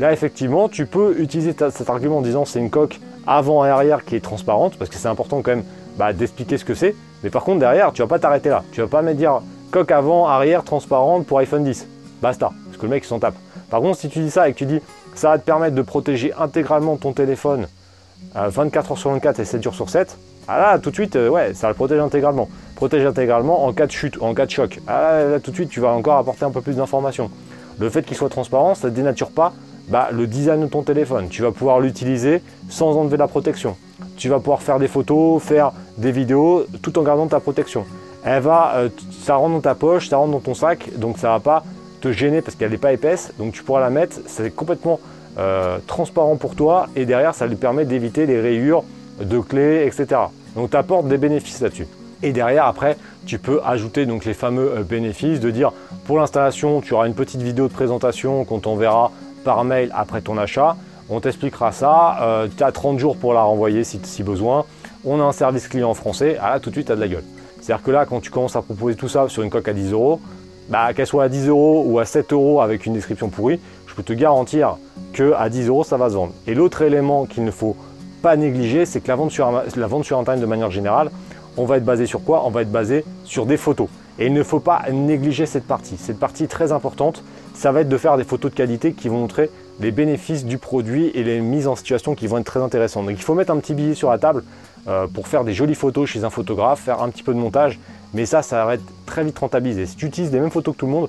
Là, effectivement, tu peux utiliser cet argument en disant c'est une coque avant et arrière qui est transparente, parce que c'est important quand même bah, d'expliquer ce que c'est. Mais par contre, derrière, tu vas pas t'arrêter là. Tu vas pas me dire coque avant, arrière, transparente pour iPhone 10. Basta, parce que le mec il s'en tape. Par contre, si tu dis ça et que tu dis ça va te permettre de protéger intégralement ton téléphone 24 euh, heures sur 24 et 7 jours sur 7, ah là, tout de suite, euh, ouais, ça le protège intégralement. Protège intégralement en cas de chute, en cas de choc. Ah là, tout de suite, tu vas encore apporter un peu plus d'informations. Le fait qu'il soit transparent, ça ne dénature pas bah, le design de ton téléphone. Tu vas pouvoir l'utiliser sans enlever la protection. Tu vas pouvoir faire des photos, faire des vidéos, tout en gardant ta protection. Elle va, euh, ça rentre dans ta poche, ça rentre dans ton sac, donc ça va pas te gêner parce qu'elle n'est pas épaisse. Donc tu pourras la mettre, c'est complètement euh, transparent pour toi et derrière, ça lui permet d'éviter les rayures de clés, etc. Donc tu apportes des bénéfices là-dessus. Et derrière, après, tu peux ajouter donc les fameux euh, bénéfices de dire pour l'installation, tu auras une petite vidéo de présentation qu'on t'enverra par mail après ton achat. On t'expliquera ça. Tu as 30 jours pour la renvoyer si, besoin. On a un service client français. Ah là, tout de suite, tu as de la gueule. C'est-à-dire que là, quand tu commences à proposer tout ça sur une coque à 10 euros, bah, qu'elle soit à 10 euros ou à 7 euros avec une description pourrie, je peux te garantir que à 10 euros, ça va se vendre. Et l'autre élément qu'il ne faut pas négliger, c'est que la vente, sur, la vente sur Internet de manière générale, on va être basé sur quoi? On va être basé sur des photos. Et il ne faut pas négliger cette partie. Cette partie très importante, ça va être de faire des photos de qualité qui vont montrer les bénéfices du produit et les mises en situation qui vont être très intéressantes. Donc il faut mettre un petit billet sur la table euh, pour faire des jolies photos chez un photographe, faire un petit peu de montage, mais ça, ça va être très vite rentabilisé. Si tu utilises les mêmes photos que tout le monde,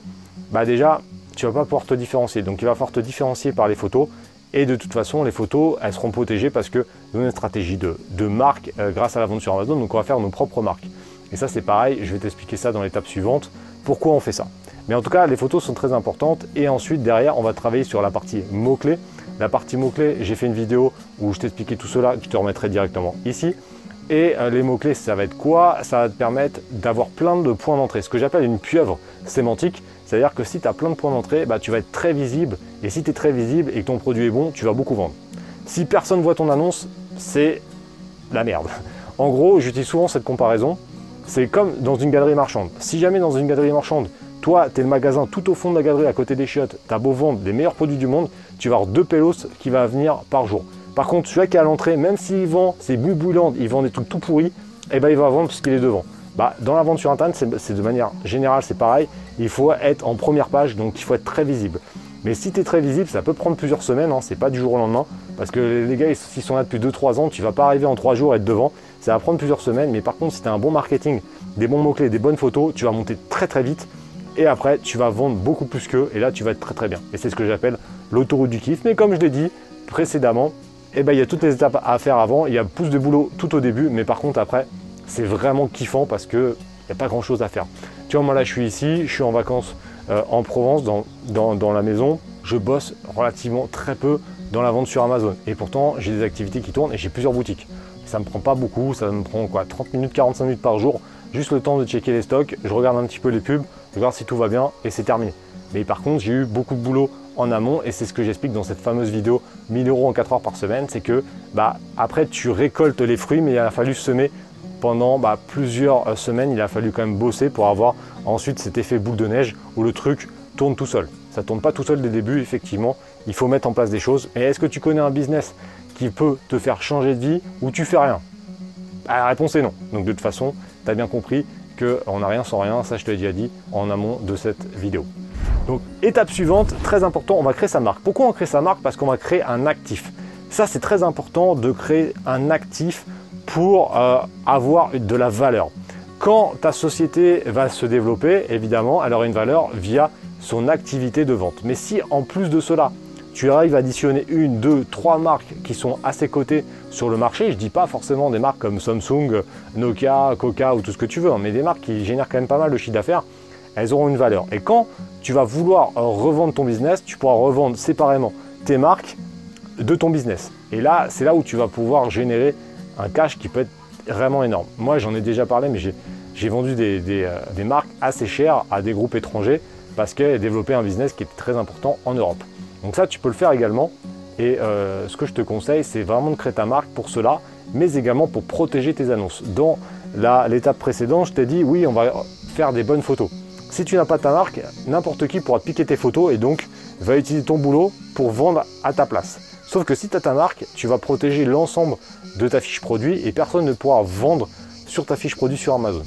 bah déjà, tu vas pas pouvoir te différencier. Donc il va falloir te différencier par les photos et de toute façon, les photos, elles seront protégées parce que nous avons une stratégie de, marque euh, grâce à la vente sur Amazon. Donc, on va faire nos propres marques. Et ça, c'est pareil. Je vais t'expliquer ça dans l'étape suivante. Pourquoi on fait ça? Mais en tout cas, les photos sont très importantes. Et ensuite, derrière, on va travailler sur la partie mots-clés. La partie mots-clés, j'ai fait une vidéo où je t'expliquais tout cela qui te remettrai directement ici. Et euh, les mots-clés, ça va être quoi? Ça va te permettre d'avoir plein de points d'entrée, ce que j'appelle une pieuvre sémantique. C'est-à-dire que si tu as plein de points d'entrée, bah, tu vas être très visible. Et si tu es très visible et que ton produit est bon, tu vas beaucoup vendre. Si personne voit ton annonce, c'est la merde. En gros, j'utilise souvent cette comparaison. C'est comme dans une galerie marchande. Si jamais dans une galerie marchande, toi, tu es le magasin tout au fond de la galerie à côté des chiottes, tu as beau vendre les meilleurs produits du monde, tu vas avoir deux pélos qui vont venir par jour. Par contre, celui qui est à l'entrée, même s'il vend, c'est bouboulant, il vend des trucs tout pourris, eh ben, il va vendre puisqu'il est devant. Bah, dans la vente sur Internet, c'est de manière générale, c'est pareil. Il faut être en première page, donc il faut être très visible. Mais si tu es très visible, ça peut prendre plusieurs semaines, hein, c'est pas du jour au lendemain. Parce que les gars, s'ils sont là depuis 2-3 ans, tu vas pas arriver en 3 jours à être devant. Ça va prendre plusieurs semaines, mais par contre, si tu as un bon marketing, des bons mots-clés, des bonnes photos, tu vas monter très très vite. Et après, tu vas vendre beaucoup plus qu'eux, et là, tu vas être très très bien. Et c'est ce que j'appelle l'autoroute du kiff. Mais comme je l'ai dit précédemment, eh ben, il y a toutes les étapes à faire avant. Il y a plus de boulot tout au début, mais par contre, après, c'est vraiment kiffant parce qu'il n'y a pas grand chose à faire. Tu vois, moi là je suis ici, je suis en vacances euh, en Provence, dans, la maison, je bosse relativement très peu dans la vente sur Amazon. Et pourtant, j'ai des activités qui tournent et j'ai plusieurs boutiques. Ça me prend pas beaucoup, ça me prend quoi 30 minutes, 45 minutes par jour, juste le temps de checker les stocks, je regarde un petit peu les pubs, je regarde si tout va bien et c'est terminé. Mais par contre, j'ai eu beaucoup de boulot en amont et c'est ce que j'explique dans cette fameuse vidéo 1000 euros en 4 heures par semaine, c'est que bah, après tu récoltes les fruits mais il a fallu semer pendant bah, plusieurs euh, semaines, il a fallu quand même bosser pour avoir ensuite cet effet boule de neige où le truc tourne tout seul. Ça ne tourne pas tout seul dès le début, effectivement, il faut mettre en place des choses. Et est-ce que tu connais un business qui peut te faire changer de vie ou tu fais rien? Bah, La réponse est non. Donc de toute façon, tu as bien compris qu'on n'a rien sans rien, ça je te l'ai déjà dit en amont de cette vidéo. Donc étape suivante, très important, on va créer sa marque. Pourquoi on crée sa marque? Parce qu'on va créer un actif. Ça c'est très important de créer un actif pour euh, avoir de la valeur. Quand ta société va se développer, évidemment, elle aura une valeur via son activité de vente. Mais si en plus de cela, tu arrives à additionner une, deux, trois marques qui sont à ses côtés sur le marché, je ne dis pas forcément des marques comme Samsung, Nokia, Coca ou tout ce que tu veux, hein, mais des marques qui génèrent quand même pas mal de chiffre d'affaires, elles auront une valeur. Et quand tu vas vouloir revendre ton business, tu pourras revendre séparément tes marques de ton business. Et là, c'est là où tu vas pouvoir générer un cash qui peut être vraiment énorme. Moi, j'en ai déjà parlé, mais j'ai vendu des, euh, des, marques assez chères à des groupes étrangers parce qu'elles développaient un business qui était très important en Europe. Donc ça, tu peux le faire également. Et euh, ce que je te conseille, c'est vraiment de créer ta marque pour cela, mais également pour protéger tes annonces. Dans l'étape précédente, je t'ai dit, oui, on va faire des bonnes photos. Si tu n'as pas ta marque, n'importe qui pourra piquer tes photos et donc va utiliser ton boulot pour vendre à ta place. Sauf que si tu as ta marque, tu vas protéger l'ensemble de ta fiche produit et personne ne pourra vendre sur ta fiche produit sur Amazon.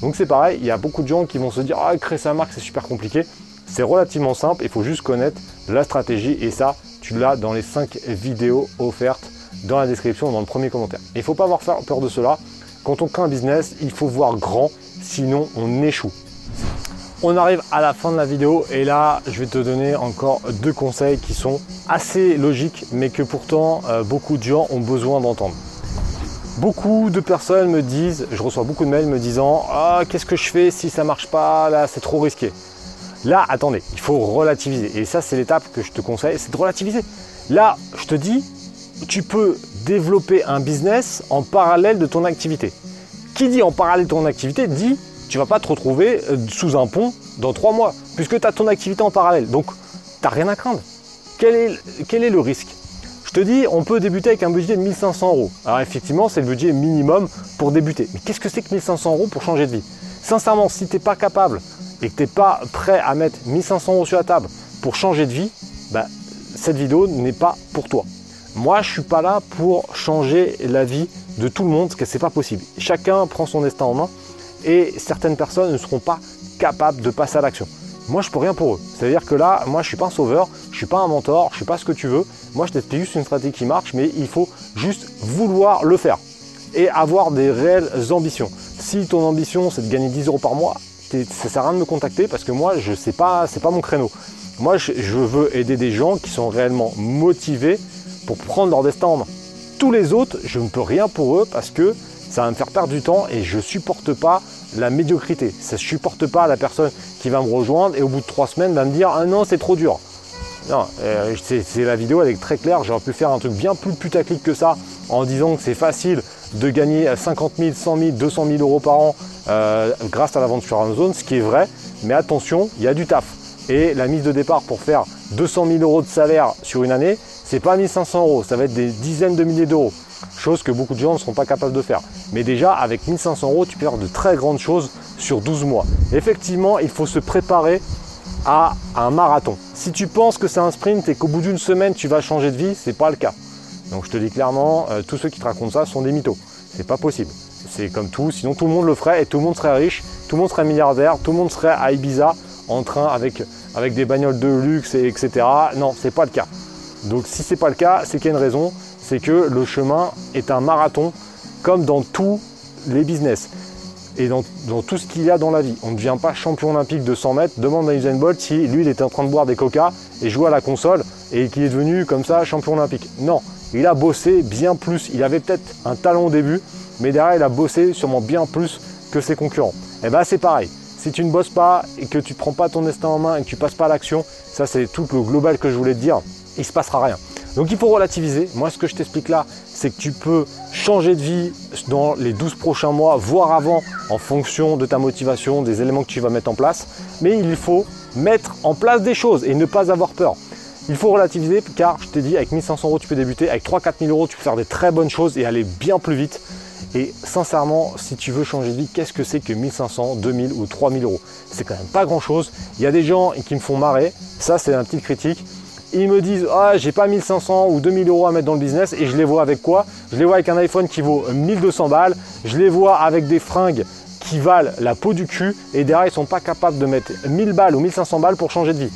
Donc c'est pareil, il y a beaucoup de gens qui vont se dire ah créer sa marque c'est super compliqué. C'est relativement simple, il faut juste connaître la stratégie et ça tu l'as dans les 5 vidéos offertes dans la description dans le premier commentaire. Il ne faut pas avoir peur de cela. Quand on crée un business, il faut voir grand, sinon on échoue. On arrive à la fin de la vidéo et là je vais te donner encore deux conseils qui sont assez logiques mais que pourtant euh, beaucoup de gens ont besoin d'entendre. Beaucoup de personnes me disent, je reçois beaucoup de mails me disant ah qu'est-ce que je fais si ça marche pas là c'est trop risqué. Là attendez, il faut relativiser et ça c'est l'étape que je te conseille, c'est de relativiser. Là je te dis tu peux développer un business en parallèle de ton activité. Qui dit en parallèle de ton activité dit tu vas pas te retrouver euh, sous un pont dans trois mois, puisque tu as ton activité en parallèle. Donc, tu n'as rien à craindre. Quel est, le risque? Je te dis, on peut débuter avec un budget de 1500 euros. Alors effectivement, c'est le budget minimum pour débuter. Mais qu'est-ce que c'est que 1500 euros pour changer de vie? Sincèrement, si tu n'es pas capable et que tu n'es pas prêt à mettre 1500 euros sur la table pour changer de vie, bah, cette vidéo n'est pas pour toi. Moi, je ne suis pas là pour changer la vie de tout le monde, parce que ce n'est pas possible. Chacun prend son destin en main et certaines personnes ne seront pas capables de passer à l'action. Moi, je peux rien pour eux. C'est-à-dire que là, moi, je suis pas un sauveur, je suis pas un mentor, je suis pas ce que tu veux. Moi, je t'explique juste une stratégie qui marche, mais il faut juste vouloir le faire et avoir des réelles ambitions. Si ton ambition, c'est de gagner 10 euros par mois, ça sert à rien de me contacter parce que moi, je sais pas, c'est pas mon créneau. Moi, je, je veux aider des gens qui sont réellement motivés pour prendre leur destin en main. Tous les autres, je ne peux rien pour eux parce que ça va me faire perdre du temps et je supporte pas la médiocrité. Ça ne supporte pas la personne qui va me rejoindre et au bout de trois semaines va me dire Ah non, c'est trop dur. Non, euh, c'est la vidéo, elle est très claire. J'aurais pu faire un truc bien plus putaclic que ça en disant que c'est facile de gagner 50 000, 100 000, 200 000 euros par an euh, grâce à la vente sur Amazon, ce qui est vrai. Mais attention, il y a du taf. Et la mise de départ pour faire 200 000 euros de salaire sur une année, c'est pas 1500 euros, ça va être des dizaines de milliers d'euros chose que beaucoup de gens ne seront pas capables de faire. Mais déjà, avec 1500 euros, tu peux faire de très grandes choses sur 12 mois. Effectivement, il faut se préparer à un marathon. Si tu penses que c'est un sprint et qu'au bout d'une semaine, tu vas changer de vie, ce n'est pas le cas. Donc je te dis clairement, euh, tous ceux qui te racontent ça sont des mythos. C'est pas possible. C'est comme tout, sinon tout le monde le ferait et tout le monde serait riche, tout le monde serait milliardaire, tout le monde serait à Ibiza en train avec, avec des bagnoles de luxe, et etc. Non, c'est pas le cas. Donc si c'est pas le cas, c'est qu'il y a une raison c'est que le chemin est un marathon comme dans tous les business et dans, tout ce qu'il y a dans la vie. On ne devient pas champion olympique de 100 mètres. Demande à Usain Bolt si lui il était en train de boire des coca et jouer à la console et qu'il est devenu comme ça champion olympique. Non, il a bossé bien plus. Il avait peut-être un talent au début, mais derrière, il a bossé sûrement bien plus que ses concurrents. Et eh bien, c'est pareil. Si tu ne bosses pas et que tu ne prends pas ton destin en main et que tu passes pas à l'action, ça c'est tout le global que je voulais te dire, il se passera rien. Donc il faut relativiser. Moi, ce que je t'explique là, c'est que tu peux changer de vie dans les 12 prochains mois, voire avant, en fonction de ta motivation, des éléments que tu vas mettre en place. Mais il faut mettre en place des choses et ne pas avoir peur. Il faut relativiser car je t'ai dit, avec 1500 euros, tu peux débuter. Avec 3-4 000 euros, tu peux faire des très bonnes choses et aller bien plus vite. Et sincèrement, si tu veux changer de vie, qu'est-ce que c'est que 1500, 2000 ou 3000 euros? C'est quand même pas grand chose. Il y a des gens qui me font marrer. Ça, c'est un petit critique ils me disent ah j'ai pas 1500 ou 2000 euros à mettre dans le business et je les vois avec quoi? Je les vois avec un iPhone qui vaut 1200 balles, je les vois avec des fringues qui valent la peau du cul et derrière ils sont pas capables de mettre 1000 balles ou 1500 balles pour changer de vie.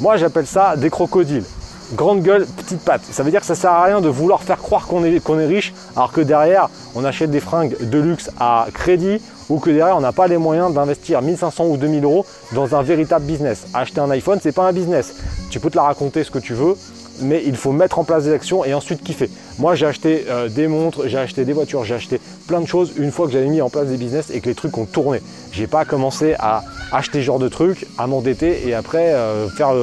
Moi j'appelle ça des crocodiles. Grande gueule, petite patte. Ça veut dire que ça sert à rien de vouloir faire croire qu'on est, est riche alors que derrière on achète des fringues de luxe à crédit ou que derrière on n'a pas les moyens d'investir 1500 ou 2000 euros dans un véritable business. Acheter un iPhone, c'est pas un business. Tu peux te la raconter ce que tu veux, mais il faut mettre en place des actions et ensuite kiffer. Moi, j'ai acheté euh, des montres, j'ai acheté des voitures, j'ai acheté plein de choses une fois que j'avais mis en place des business et que les trucs ont tourné. J'ai pas commencé à acheter ce genre de trucs, à m'endetter et après euh, faire,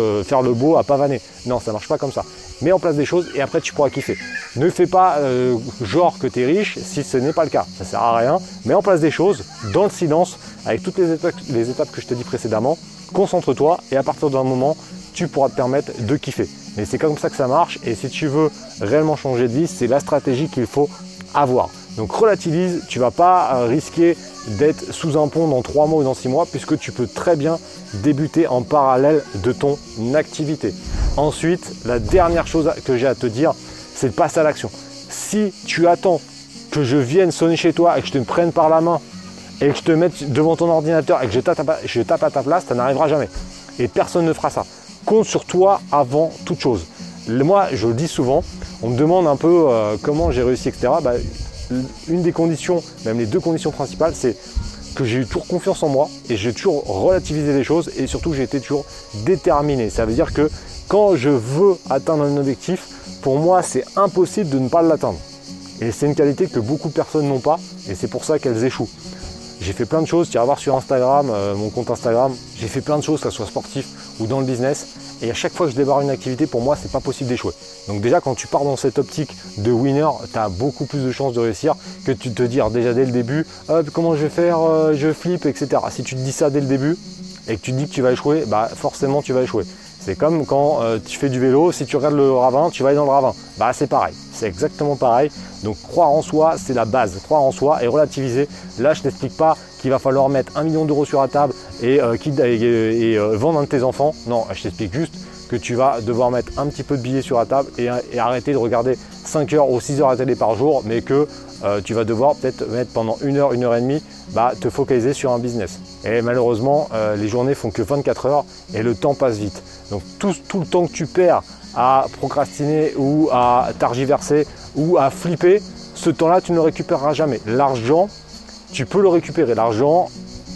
le, beau à pavaner. Non, ça marche pas comme ça. Mets en place des choses et après tu pourras kiffer. Ne fais pas euh, genre que tu es riche si ce n'est pas le cas. Ça sert à rien. Mets en place des choses dans le silence avec toutes les étapes, les étapes que je t'ai dit précédemment. Concentre-toi et à partir d'un moment, tu pourras te permettre de kiffer. Mais c'est comme ça que ça marche et si tu veux réellement changer de vie, c'est la stratégie qu'il faut avoir. Donc relativise, tu ne vas pas euh, risquer d'être sous un pont dans 3 mois ou dans 6 mois puisque tu peux très bien débuter en parallèle de ton activité. Ensuite, la dernière chose que j'ai à te dire, c'est de passer à l'action. Si tu attends que je vienne sonner chez toi et que je te prenne par la main et que je te mette devant ton ordinateur et que je tape, je tape à ta place, ça n'arrivera jamais. Et personne ne fera ça compte sur toi avant toute chose. Moi, je le dis souvent, on me demande un peu euh, comment j'ai réussi, etc. Bah, une des conditions, même les deux conditions principales, c'est que j'ai eu toujours confiance en moi et j'ai toujours relativisé les choses et surtout j'ai été toujours déterminé. Ça veut dire que quand je veux atteindre un objectif, pour moi c'est impossible de ne pas l'atteindre. Et c'est une qualité que beaucoup de personnes n'ont pas et c'est pour ça qu'elles échouent. J'ai fait plein de choses, tu vas voir sur Instagram, euh, mon compte Instagram, j'ai fait plein de choses, que ce soit sportif dans le business. Et à chaque fois que je débarre une activité, pour moi, c'est pas possible d'échouer. Donc déjà, quand tu pars dans cette optique de winner, tu as beaucoup plus de chances de réussir que tu te dire déjà dès le début, comment je vais faire, euh, je flippe, etc. Si tu te dis ça dès le début et que tu te dis que tu vas échouer, bah forcément tu vas échouer. C'est comme quand euh, tu fais du vélo, si tu regardes le ravin, tu vas aller dans le ravin. Bah c'est pareil, c'est exactement pareil. Donc croire en soi, c'est la base. Croire en soi et relativiser. Là, je t'explique pas qu'il va falloir mettre un million d'euros sur la table et, euh, euh, vendre un de tes enfants. Non, je t'explique juste que tu vas devoir mettre un petit peu de billets sur la table et, arrêter de regarder 5 heures ou 6 heures à télé par jour, mais que tu vas devoir peut-être mettre pendant une heure, une heure et demie, bah, te focaliser sur un business. Et malheureusement, les journées font que 24 heures et le temps passe vite. Donc tout, le temps que tu perds à procrastiner ou à targiverser ou à flipper, ce temps-là, tu ne le récupéreras jamais. L'argent, tu peux le récupérer. L'argent,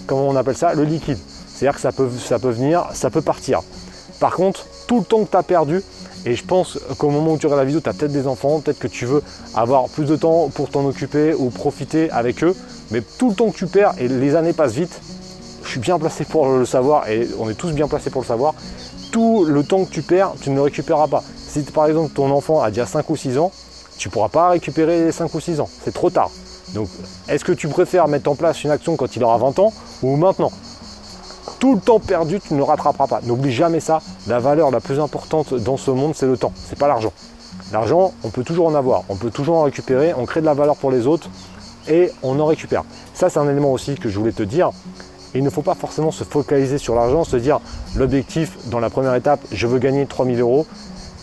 comment on appelle ça? Le liquide. C'est-à-dire que ça peut, ça peut venir, ça peut partir. Par contre, tout le temps que tu as perdu, et je pense qu'au moment où tu regardes la vidéo, tu as peut-être des enfants, peut-être que tu veux avoir plus de temps pour t'en occuper ou profiter avec eux, mais tout le temps que tu perds, et les années passent vite, je suis bien placé pour le savoir, et on est tous bien placés pour le savoir, tout le temps que tu perds, tu ne le récupéreras pas. Si par exemple ton enfant a déjà 5 ou 6 ans, tu ne pourras pas récupérer les 5 ou 6 ans. C'est trop tard. Donc est-ce que tu préfères mettre en place une action quand il aura 20 ans ou maintenant? Tout le temps perdu, tu ne rattraperas pas. N'oublie jamais ça. La valeur la plus importante dans ce monde, c'est le temps. C'est pas l'argent. L'argent, on peut toujours en avoir, on peut toujours en récupérer, on crée de la valeur pour les autres et on en récupère. Ça, c'est un élément aussi que je voulais te dire il ne faut pas forcément se focaliser sur l'argent, se dire l'objectif dans la première étape, je veux gagner 3000 euros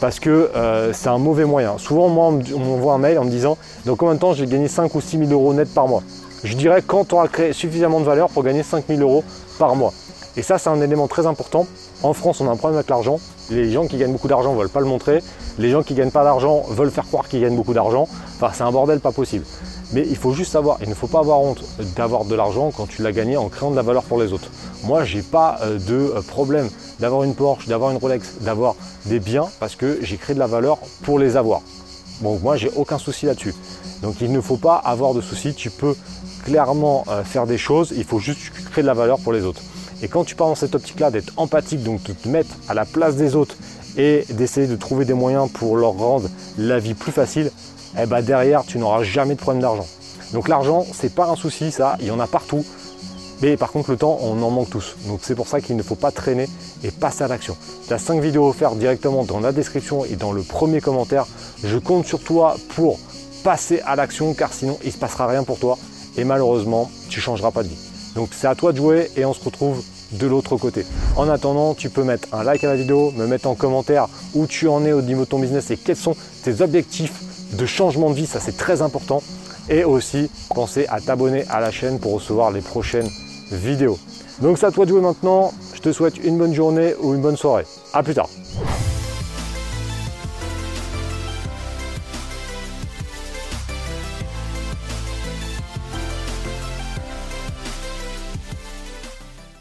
parce que euh, c'est un mauvais moyen. Souvent, moi, on m'envoie un mail en me disant dans combien de temps j'ai gagné 5 ou 6 000 euros net par mois? Je dirais quand on a créé suffisamment de valeur pour gagner 5 000 euros par mois. Et ça, c'est un élément très important. En France, on a un problème avec l'argent. Les gens qui gagnent beaucoup d'argent ne veulent pas le montrer. Les gens qui ne gagnent pas d'argent veulent faire croire qu'ils gagnent beaucoup d'argent. Enfin, c'est un bordel pas possible. Mais il faut juste savoir, il ne faut pas avoir honte d'avoir de l'argent quand tu l'as gagné en créant de la valeur pour les autres. Moi, j'ai pas euh, de euh, problème d'avoir une Porsche, d'avoir une Rolex, d'avoir des biens parce que j'ai créé de la valeur pour les avoir. Bon, moi, j'ai aucun souci là-dessus. Donc, il ne faut pas avoir de soucis. Tu peux clairement euh, faire des choses. Il faut juste créer de la valeur pour les autres. Et quand tu pars dans cette optique-là d'être empathique, donc de te mettre à la place des autres et d'essayer de trouver des moyens pour leur rendre la vie plus facile, eh ben derrière, tu n'auras jamais de problème d'argent. Donc l'argent, c'est pas un souci, ça, il y en a partout. Mais par contre, le temps, on en manque tous. Donc c'est pour ça qu'il ne faut pas traîner et passer à l'action. Tu as 5 vidéos offertes directement dans la description et dans le premier commentaire. Je compte sur toi pour passer à l'action car sinon il ne se passera rien pour toi et malheureusement tu ne changeras pas de vie. Donc c'est à toi de jouer et on se retrouve de l'autre côté. En attendant, tu peux mettre un like à la vidéo, me mettre en commentaire où tu en es au niveau de ton business et quels sont tes objectifs de changement de vie, ça c'est très important. Et aussi, penser à t'abonner à la chaîne pour recevoir les prochaines vidéos. Donc c'est à toi de jouer maintenant. Je te souhaite une bonne journée ou une bonne soirée. A plus tard.